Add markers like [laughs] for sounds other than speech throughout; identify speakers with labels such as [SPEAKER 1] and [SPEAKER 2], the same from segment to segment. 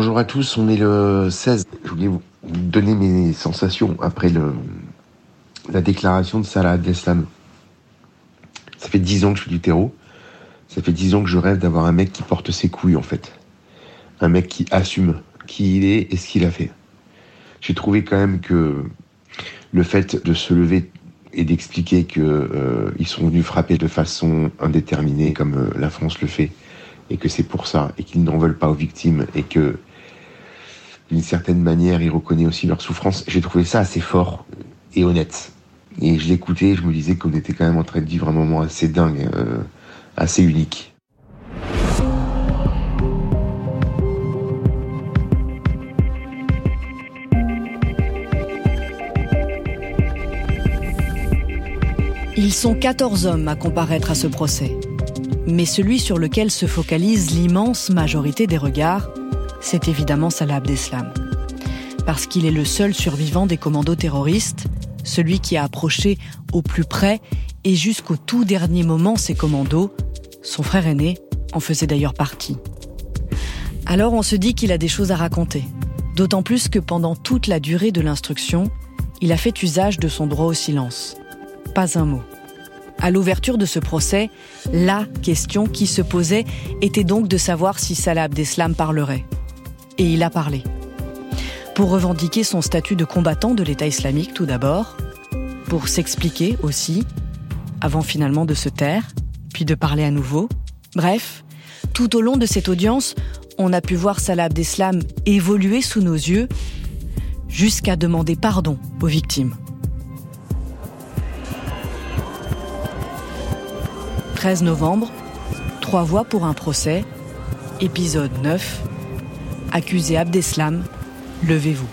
[SPEAKER 1] Bonjour à tous, on est le 16. Je voulais vous donner mes sensations après la déclaration de Salah Abdeslam. Ça fait dix ans que je suis du terreau. Ça fait dix ans que je rêve d'avoir un mec qui porte ses couilles, en fait. Un mec qui assume qui il est et ce qu'il a fait. J'ai trouvé quand même que le fait de se lever et d'expliquer qu'ils euh, sont venus frapper de façon indéterminée, comme euh, la France le fait, et que c'est pour ça, et qu'ils n'en veulent pas aux victimes, et que d'une certaine manière, il reconnaît aussi leur souffrance. J'ai trouvé ça assez fort et honnête. Et je l'écoutais, je me disais qu'on était quand même en train de vivre un moment assez dingue, euh, assez unique.
[SPEAKER 2] Ils sont 14 hommes à comparaître à ce procès. Mais celui sur lequel se focalise l'immense majorité des regards, c'est évidemment Salah Abdeslam. Parce qu'il est le seul survivant des commandos terroristes, celui qui a approché au plus près et jusqu'au tout dernier moment ses commandos, son frère aîné en faisait d'ailleurs partie. Alors on se dit qu'il a des choses à raconter, d'autant plus que pendant toute la durée de l'instruction, il a fait usage de son droit au silence. Pas un mot. À l'ouverture de ce procès, la question qui se posait était donc de savoir si Salah Abdeslam parlerait et il a parlé. Pour revendiquer son statut de combattant de l'État islamique tout d'abord, pour s'expliquer aussi, avant finalement de se taire, puis de parler à nouveau. Bref, tout au long de cette audience, on a pu voir Salah Abdeslam évoluer sous nos yeux jusqu'à demander pardon aux victimes. 13 novembre, trois voix pour un procès, épisode 9, accusé Abdeslam, levez-vous.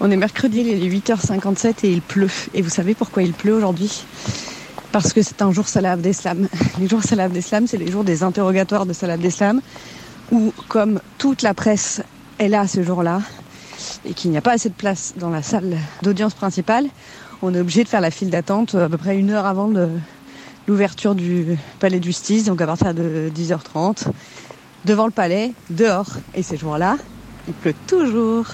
[SPEAKER 3] On est mercredi, il est 8h57 et il pleut. Et vous savez pourquoi il pleut aujourd'hui? Parce que c'est un jour Salah Abdeslam. [laughs] Les jours Salah Abdeslam, c'est les jours des interrogatoires de Salah Abdeslam, où, comme toute la presse est là ce jour-là, et qu'il n'y a pas assez de place dans la salle d'audience principale, on est obligé de faire la file d'attente à peu près une heure avant l'ouverture du palais de justice, donc à partir de 10h30, devant le palais, dehors. Et ces jours-là, il pleut toujours.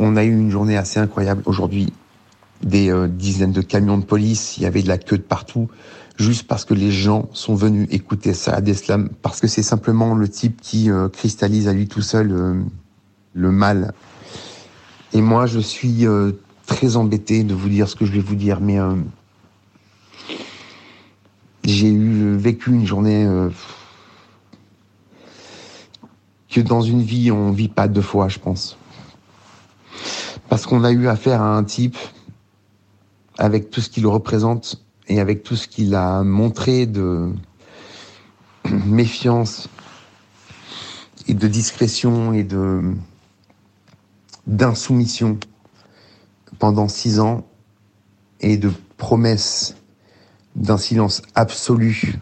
[SPEAKER 1] On a eu une journée assez incroyable aujourd'hui. Des euh, dizaines de camions de police, il y avait de la queue de partout, juste parce que les gens sont venus écouter Saad Islam, parce que c'est simplement le type qui euh, cristallise à lui tout seul euh, le mal. Et moi, je suis euh, très embêté de vous dire ce que je vais vous dire, mais euh, j'ai eu vécu une journée euh, que dans une vie on vit pas deux fois, je pense, parce qu'on a eu affaire à un type avec tout ce qu'il représente et avec tout ce qu'il a montré de [clears throat] méfiance et de discrétion et de d'insoumission pendant six ans et de promesses d'un silence absolu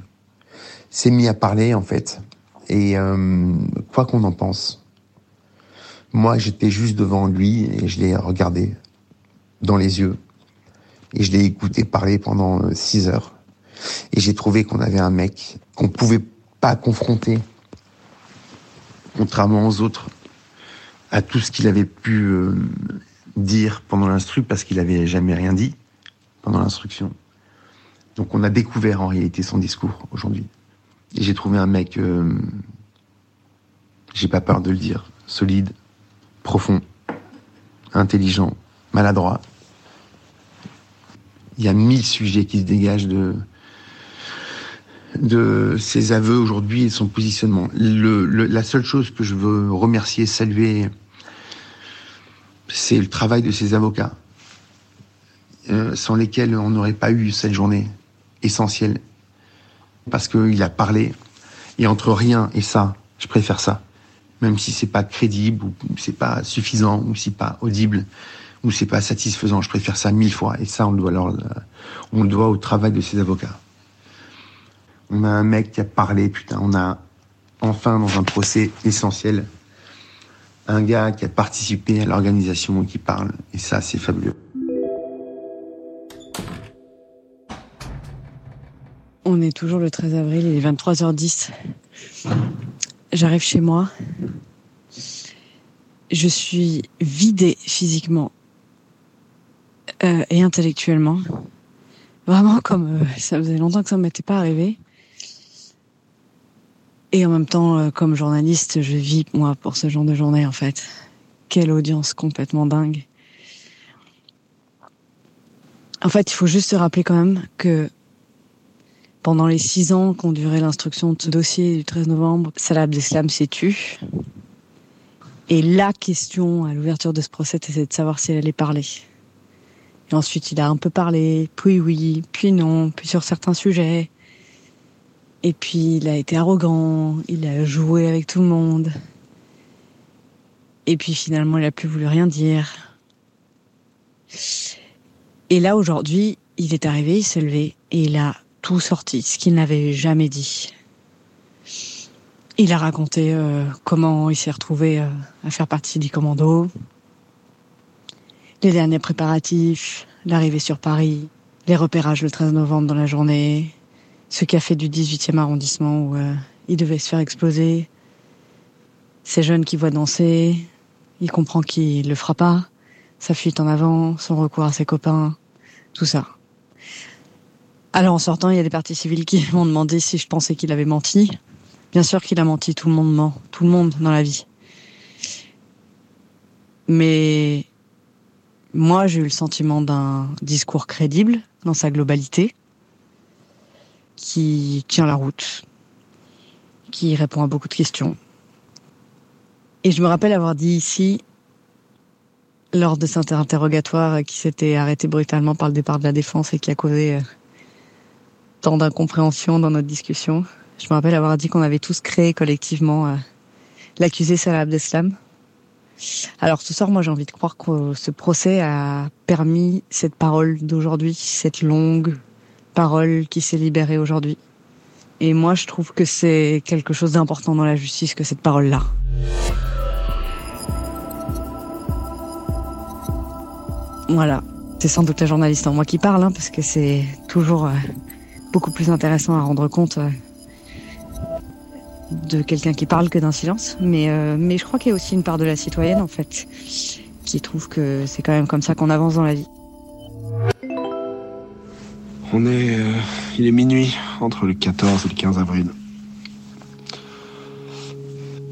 [SPEAKER 1] s'est mis à parler en fait. Et euh, quoi qu'on en pense, moi j'étais juste devant lui et je l'ai regardé dans les yeux et je l'ai écouté parler pendant euh, six heures. Et j'ai trouvé qu'on avait un mec qu'on pouvait pas confronter, contrairement aux autres, à tout ce qu'il avait pu euh, dire pendant l'instru parce qu'il avait jamais rien dit pendant l'instruction. Donc on a découvert en réalité son discours aujourd'hui. Et j'ai trouvé un mec, euh, j'ai pas peur de le dire, solide, profond, intelligent, maladroit. Il y a mille sujets qui se dégagent de, de ses aveux aujourd'hui et de son positionnement. La seule chose que je veux remercier, saluer, c'est le travail de ses avocats. euh, sans lesquels on n'aurait pas eu cette journée essentielle. Parce qu'il a parlé. Et entre rien et ça, je préfère ça. Même si c'est pas crédible, ou c'est pas suffisant, ou c'est pas audible, ou c'est pas satisfaisant, je préfère ça mille fois. Et ça, on le doit, alors, on le doit au travail de ses avocats. On a un mec qui a parlé, putain, on a enfin dans un procès essentiel un gars qui a participé à l'organisation qui parle. Et ça, c'est fabuleux.
[SPEAKER 3] On est toujours le 13 avril, il est 23h10. J'arrive chez moi. Je suis vidée physiquement euh, et intellectuellement. Vraiment comme euh, ça faisait longtemps que ça ne m'était pas arrivé. Et en même temps, euh, comme journaliste, je vis, moi, pour ce genre de journée, en fait. Quelle audience complètement dingue. En fait, il faut juste se rappeler quand même que pendant les six ans qu'ont duré l'instruction de ce dossier du 13 novembre, Salah Abdeslam s'est tu. Et la question à l'ouverture de ce procès, c'était de savoir si elle allait parler. Et ensuite, il a un peu parlé, puis oui, puis non, puis sur certains sujets. Et puis il a été arrogant, il a joué avec tout le monde. Et puis finalement, il a plus voulu rien dire. Et là, aujourd'hui, il est arrivé, il s'est levé et il a tout sorti, ce qu'il n'avait jamais dit. Il a raconté euh, comment il s'est retrouvé euh, à faire partie du commando, les derniers préparatifs, l'arrivée sur Paris, les repérages le 13 novembre dans la journée, ce café du 18e arrondissement où euh, il devait se faire exploser. Ces jeunes qui voient danser, il comprend qu'il le fera pas. Sa fuite en avant, son recours à ses copains, tout ça. Alors en sortant, il y a des parties civiles qui [laughs] m'ont demandé si je pensais qu'il avait menti. Bien sûr qu'il a menti, tout le monde ment, tout le monde dans la vie. Mais moi, j'ai eu le sentiment d'un discours crédible dans sa globalité qui tient la route, qui répond à beaucoup de questions. Et je me rappelle avoir dit ici, lors de cet interrogatoire qui s'était arrêté brutalement par le départ de la défense et qui a causé euh, tant d'incompréhension dans notre discussion, je me rappelle avoir dit qu'on avait tous créé collectivement euh, l'accusé Salah Abdeslam. Alors ce soir, moi j'ai envie de croire que ce procès a permis cette parole d'aujourd'hui, cette longue, parole qui s'est libérée aujourd'hui. Et moi, je trouve que c'est quelque chose d'important dans la justice que cette parole-là. Voilà. C'est sans doute la journaliste en moi qui parle, hein, parce que c'est toujours euh, beaucoup plus intéressant à rendre compte euh, de quelqu'un qui parle que d'un silence. Euh, mais je crois qu'il y a aussi une part de la citoyenne, en fait, qui trouve que c'est quand même comme ça qu'on avance dans la vie.
[SPEAKER 4] On est, euh, il est minuit entre le 14 et le 15 avril.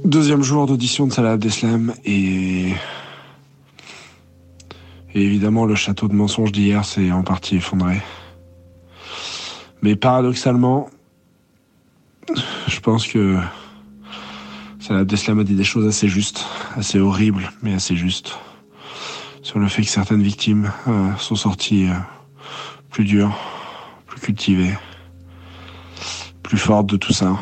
[SPEAKER 4] Deuxième jour d'audition de Salah Abdeslam et... et évidemment le château de mensonges d'hier s'est en partie effondré. Mais paradoxalement, je pense que Salah Abdeslam a dit des choses assez justes, assez horribles, mais assez justes, sur le fait que certaines victimes euh, sont sorties euh, plus dures, plus cultivée, plus forte de tout ça.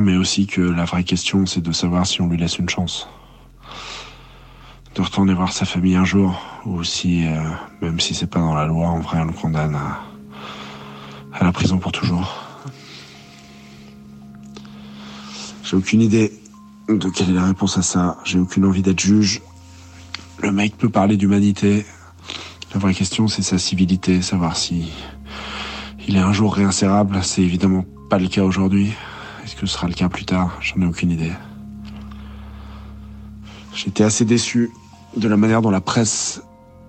[SPEAKER 4] Mais aussi que la vraie question, c'est de savoir si on lui laisse une chance. De retourner voir sa famille un jour, ou si, euh, même si c'est pas dans la loi, en vrai, on le condamne à la prison pour toujours. J'ai aucune idée de quelle est la réponse à ça. J'ai aucune envie d'être juge. Le mec peut parler d'humanité. La vraie question, c'est sa civilité, savoir si il est un jour réinsérable, c'est évidemment pas le cas aujourd'hui. Est-ce que ce sera le cas plus tard? J'en ai aucune idée. J'étais assez déçu de la manière dont la presse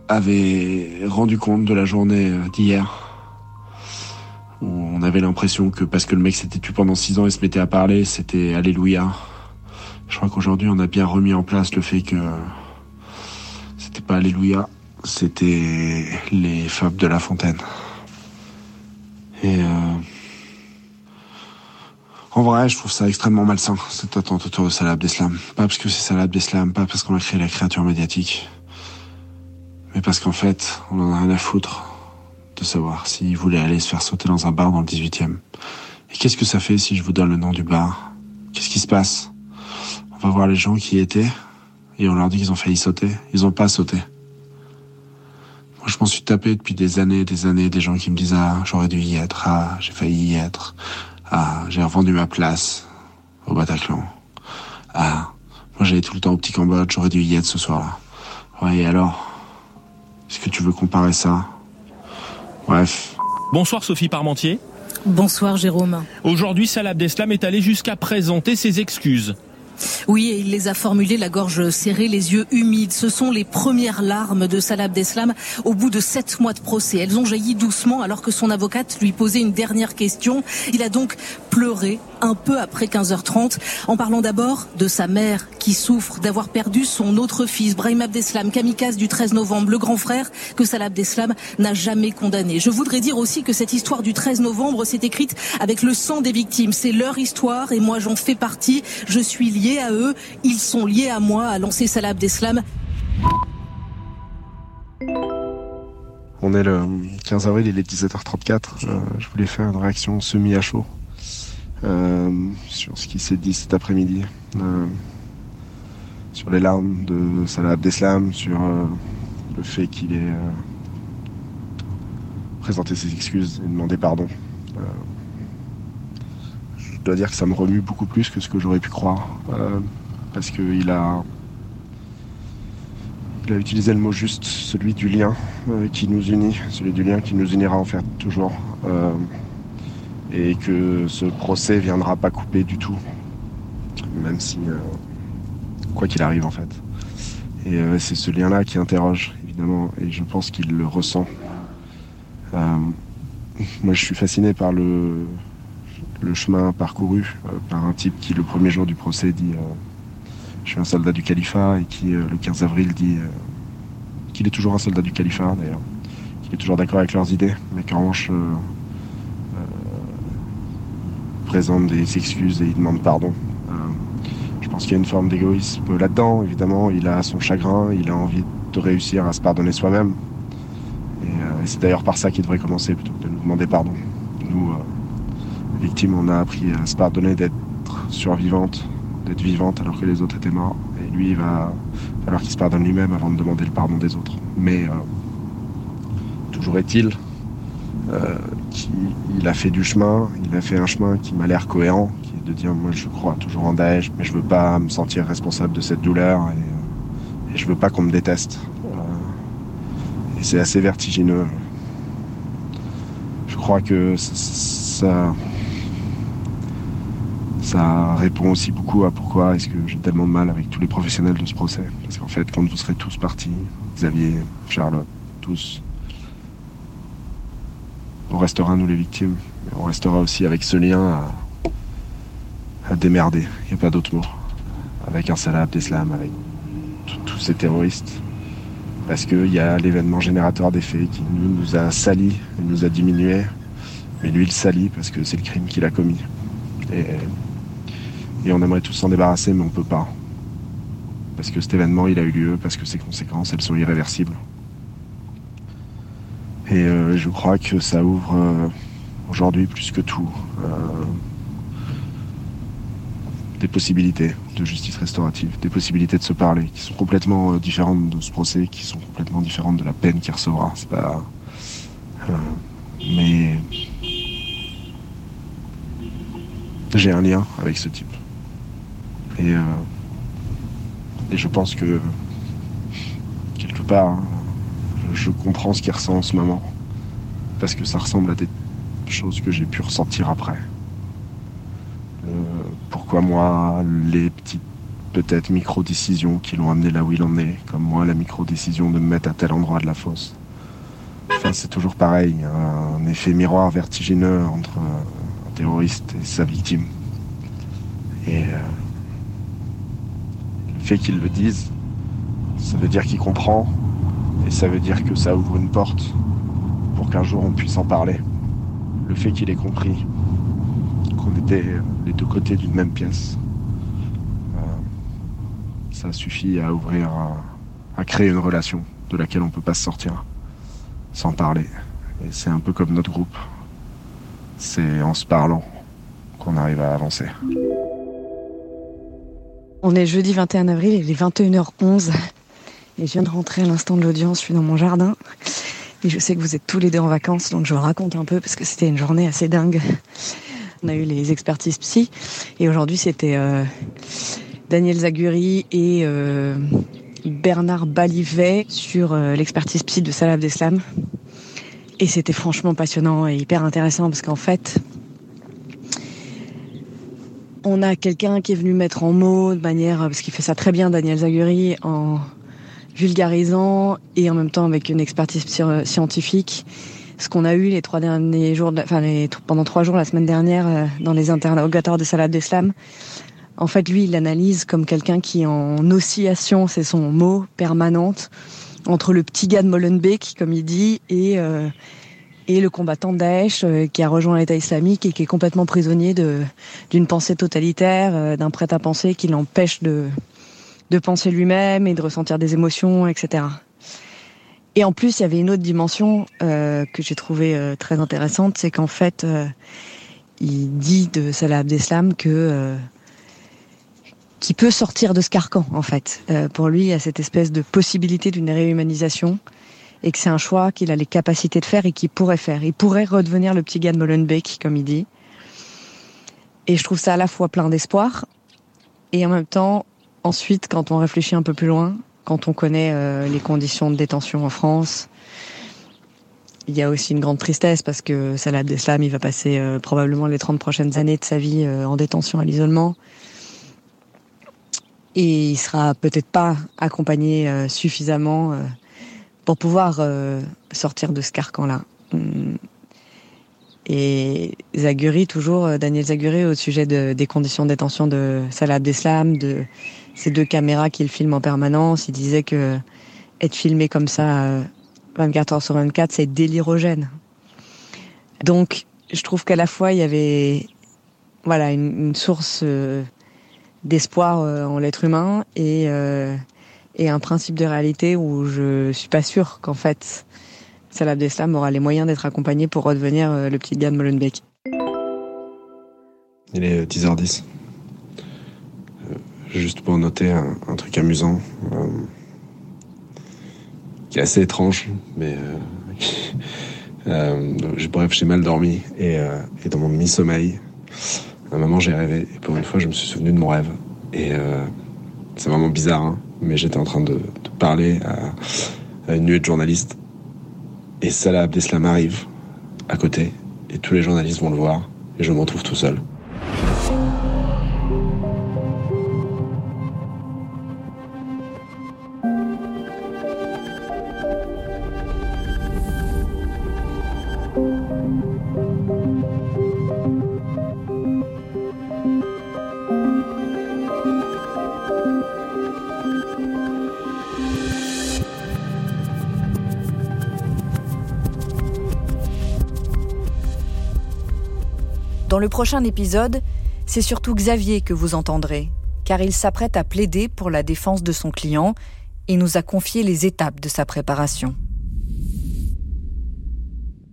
[SPEAKER 4] avait rendu compte de la journée d'hier. Où on avait l'impression que parce que le mec s'était tué pendant six ans et se mettait à parler, c'était Alléluia. Je crois qu'aujourd'hui on a bien remis en place le fait que c'était pas Alléluia, c'était les fables de La Fontaine. Et euh, en vrai, je trouve ça extrêmement malsain, cette attente autour de Salah Abdeslam. Pas parce que c'est Salah Abdeslam, pas parce qu'on a créé la créature médiatique, mais parce qu'en fait, on en a rien à foutre de savoir s'il voulait aller se faire sauter dans un bar dans le 18e. Et qu'est-ce que ça fait si je vous donne le nom du bar? Qu'est-ce qui se passe? On va voir les gens qui étaient et on leur dit qu'ils ont failli sauter. Ils ont pas sauté. Moi, je m'en suis tapé depuis des années, des années, des gens qui me disent ah j'aurais dû y être, ah j'ai failli y être, ah j'ai revendu ma place au Bataclan, ah moi j'allais tout le temps au petit Cambodge, j'aurais dû y être ce soir-là. Ouais et alors? Est-ce que tu veux comparer ça? Bref.
[SPEAKER 5] Bonsoir Sophie Parmentier.
[SPEAKER 6] Bonsoir Jérôme.
[SPEAKER 5] Aujourd'hui, Salah Abdeslam est allé jusqu'à présenter ses excuses.
[SPEAKER 6] Oui, et il les a formulées, la gorge serrée, les yeux humides. Ce sont les premières larmes de Salah Abdeslam au bout de sept mois de procès. Elles ont jailli doucement alors que son avocate lui posait une dernière question. Il a donc pleuré un peu après 15h30 en parlant d'abord de sa mère qui souffre d'avoir perdu son autre fils, Brahim Abdeslam, kamikaze du 13 novembre, le grand frère que Salah Abdeslam n'a jamais condamné. Je voudrais dire aussi que cette histoire du 13 novembre s'est écrite avec le sang des victimes. C'est leur histoire et moi j'en fais partie. Je suis lié à eux, ils sont liés à moi, a lancé Salah Abdeslam.
[SPEAKER 4] On est le 15 avril, il est 17h34. Euh, je voulais faire une réaction semi à chaud euh, sur ce qui s'est dit cet après-midi, euh, sur les larmes de Salah Abdeslam, sur le fait qu'il ait présenté ses excuses et demandé pardon. Dois dire que ça me remue beaucoup plus que ce que j'aurais pu croire, euh, parce qu'il a il a utilisé le mot juste, celui du lien euh, qui nous unit, celui du lien qui nous unira en fait toujours. Euh, et que ce procès viendra pas couper du tout, même si, quoi qu'il arrive en fait. Et c'est ce lien-là qui interroge, évidemment, et je pense qu'il le ressent. Moi, je suis fasciné par le, le chemin parcouru euh, par un type qui, le premier jour du procès, dit euh, Je suis un soldat du califat, et qui, euh, le 15 avril, dit qu'il est toujours un soldat du califat, d'ailleurs, qu'il est toujours d'accord avec leurs idées, mais qu'en revanche, présente des excuses et il demande pardon. Je pense qu'il y a une forme d'égoïsme là-dedans, évidemment. Il a son chagrin, il a envie de réussir à se pardonner soi-même. Et, c'est d'ailleurs par ça qu'il devrait commencer plutôt que de nous demander pardon. Victimes, on a appris à se pardonner d'être survivante, d'être vivante alors que les autres étaient morts. Et lui, il va falloir qu'il se pardonne lui-même avant de demander le pardon des autres. Mais euh, toujours est-il euh, qu'il a fait du chemin, il a fait un chemin qui m'a l'air cohérent, qui est de dire moi je crois toujours en Daesh, mais je veux pas me sentir responsable de cette douleur et, euh, et je veux pas qu'on me déteste. Et c'est assez vertigineux. Je crois que ça ça répond aussi beaucoup à pourquoi est-ce que j'ai tellement de mal avec tous les professionnels de ce procès. Parce qu'en fait, quand vous serez tous partis, Xavier, Charlotte, tous, on restera nous les victimes. On restera aussi avec ce lien à, démerder. Il n'y a pas d'autre mot. Avec un Salah Abdeslam, avec tous ces terroristes. Parce qu'il y a l'événement générateur des faits qui nous, a salis, il nous a diminués. Mais lui, il salit parce que c'est le crime qu'il a commis. Et on aimerait tous s'en débarrasser, mais on peut pas. Parce que cet événement, il a eu lieu, parce que ses conséquences, elles sont irréversibles. Et euh, je crois que ça ouvre euh, aujourd'hui plus que tout euh, des possibilités de justice restaurative, des possibilités de se parler, qui sont complètement différentes de ce procès, qui sont complètement différentes de la peine qu'il recevra. Mais j'ai un lien avec ce type. Et, euh, et je pense que quelque part, hein, je, comprends ce qu'il ressent en ce moment. Parce que ça ressemble à des choses que j'ai pu ressentir après. Euh, pourquoi moi, les petites, peut-être micro-décisions qui l'ont amené là où il en est, comme moi, la micro-décision de me mettre à tel endroit de la fosse. Enfin, c'est toujours pareil, un effet miroir vertigineux entre un terroriste et sa victime. Et euh, fait qu'il le dise, ça veut dire qu'il comprend, et ça veut dire que ça ouvre une porte pour qu'un jour on puisse en parler. Le fait qu'il ait compris qu'on était les deux côtés d'une même pièce, euh, ça suffit à ouvrir, à, créer une relation de laquelle on peut pas se sortir sans parler. Et c'est un peu comme notre groupe. C'est en se parlant qu'on arrive à avancer.
[SPEAKER 3] On est jeudi 21 avril, il est 21h11. Et je viens de rentrer à l'instant de l'audience, je suis dans mon jardin. Et je sais que vous êtes tous les deux en vacances, donc je vous raconte un peu parce que c'était une journée assez dingue. On a eu les expertises psy et aujourd'hui c'était euh, Daniel Zaguri et euh, Bernard Balivet sur euh, l'expertise psy de Salah Abdeslam. Et c'était franchement passionnant et hyper intéressant parce qu'en fait, on a quelqu'un qui est venu mettre en mots de manière, parce qu'il fait ça très bien, Daniel Zaguri, en vulgarisant et en même temps avec une expertise scientifique. Ce qu'on a eu les trois derniers jours, enfin pendant trois jours la semaine dernière euh, dans les interrogatoires de Salah d'Islam. En fait, lui, il l'analyse comme quelqu'un qui est en oscillation, c'est son mot, permanente, entre le petit gars de Molenbeek, comme il dit, et, euh, et le combattant Daesh euh, qui a rejoint l'État islamique et qui est complètement prisonnier de d'une pensée totalitaire, d'un prêt-à-penser qui l'empêche de, de penser lui-même et de ressentir des émotions, etc. Et en plus, il y avait une autre dimension euh, que j'ai trouvée euh, très intéressante, c'est qu'en fait, euh, il dit de Salah Abdeslam que qui peut sortir de ce carcan, en fait. pour lui, il y a cette espèce de possibilité d'une réhumanisation et que c'est un choix qu'il a les capacités de faire et qu'il pourrait faire. Il pourrait redevenir le petit gars de Molenbeek, comme il dit. Et je trouve ça à la fois plein d'espoir et en même temps Ensuite, quand on réfléchit un peu plus loin, quand on connaît euh, les conditions de détention en France, il y a aussi une grande tristesse parce que Salah Abdeslam, il va passer euh, probablement les 30 prochaines années de sa vie euh, en détention à l'isolement. Et il sera peut-être pas accompagné suffisamment pour pouvoir sortir de ce carcan-là. Hum. Et Zaguri, toujours, Daniel Zaguri, au sujet des conditions de détention de Salah Abdeslam, de ces deux caméras qu'il filme en permanence. Il disait que être filmé comme ça 24 euh, heures sur 24, c'est délirogène. Donc, je trouve qu'à la fois, il y avait voilà, une, source euh, d'espoir euh, en l'être humain et, et un principe de réalité où je suis pas sûre qu'en fait, Salah Abdeslam aura les moyens d'être accompagné pour redevenir le petit gars de Molenbeek.
[SPEAKER 4] Il est 10h10 juste pour noter un, truc amusant, euh, qui est assez étrange, mais euh, [laughs] euh, bref, j'ai mal dormi et, dans mon demi-sommeil, à un moment j'ai rêvé. Et pour une fois je me suis souvenu de mon rêve. Et c'est vraiment bizarre, hein, mais j'étais en train de, parler à, une nuée de journalistes et Salah Abdeslam arrive à côté et tous les journalistes vont le voir et je me retrouve tout seul.
[SPEAKER 2] Dans le prochain épisode, c'est surtout Xavier que vous entendrez, car il s'apprête à plaider pour la défense de son client et nous a confié les étapes de sa préparation.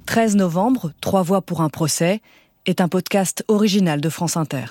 [SPEAKER 2] 13 novembre, Trois voix pour un procès est un podcast original de France Inter.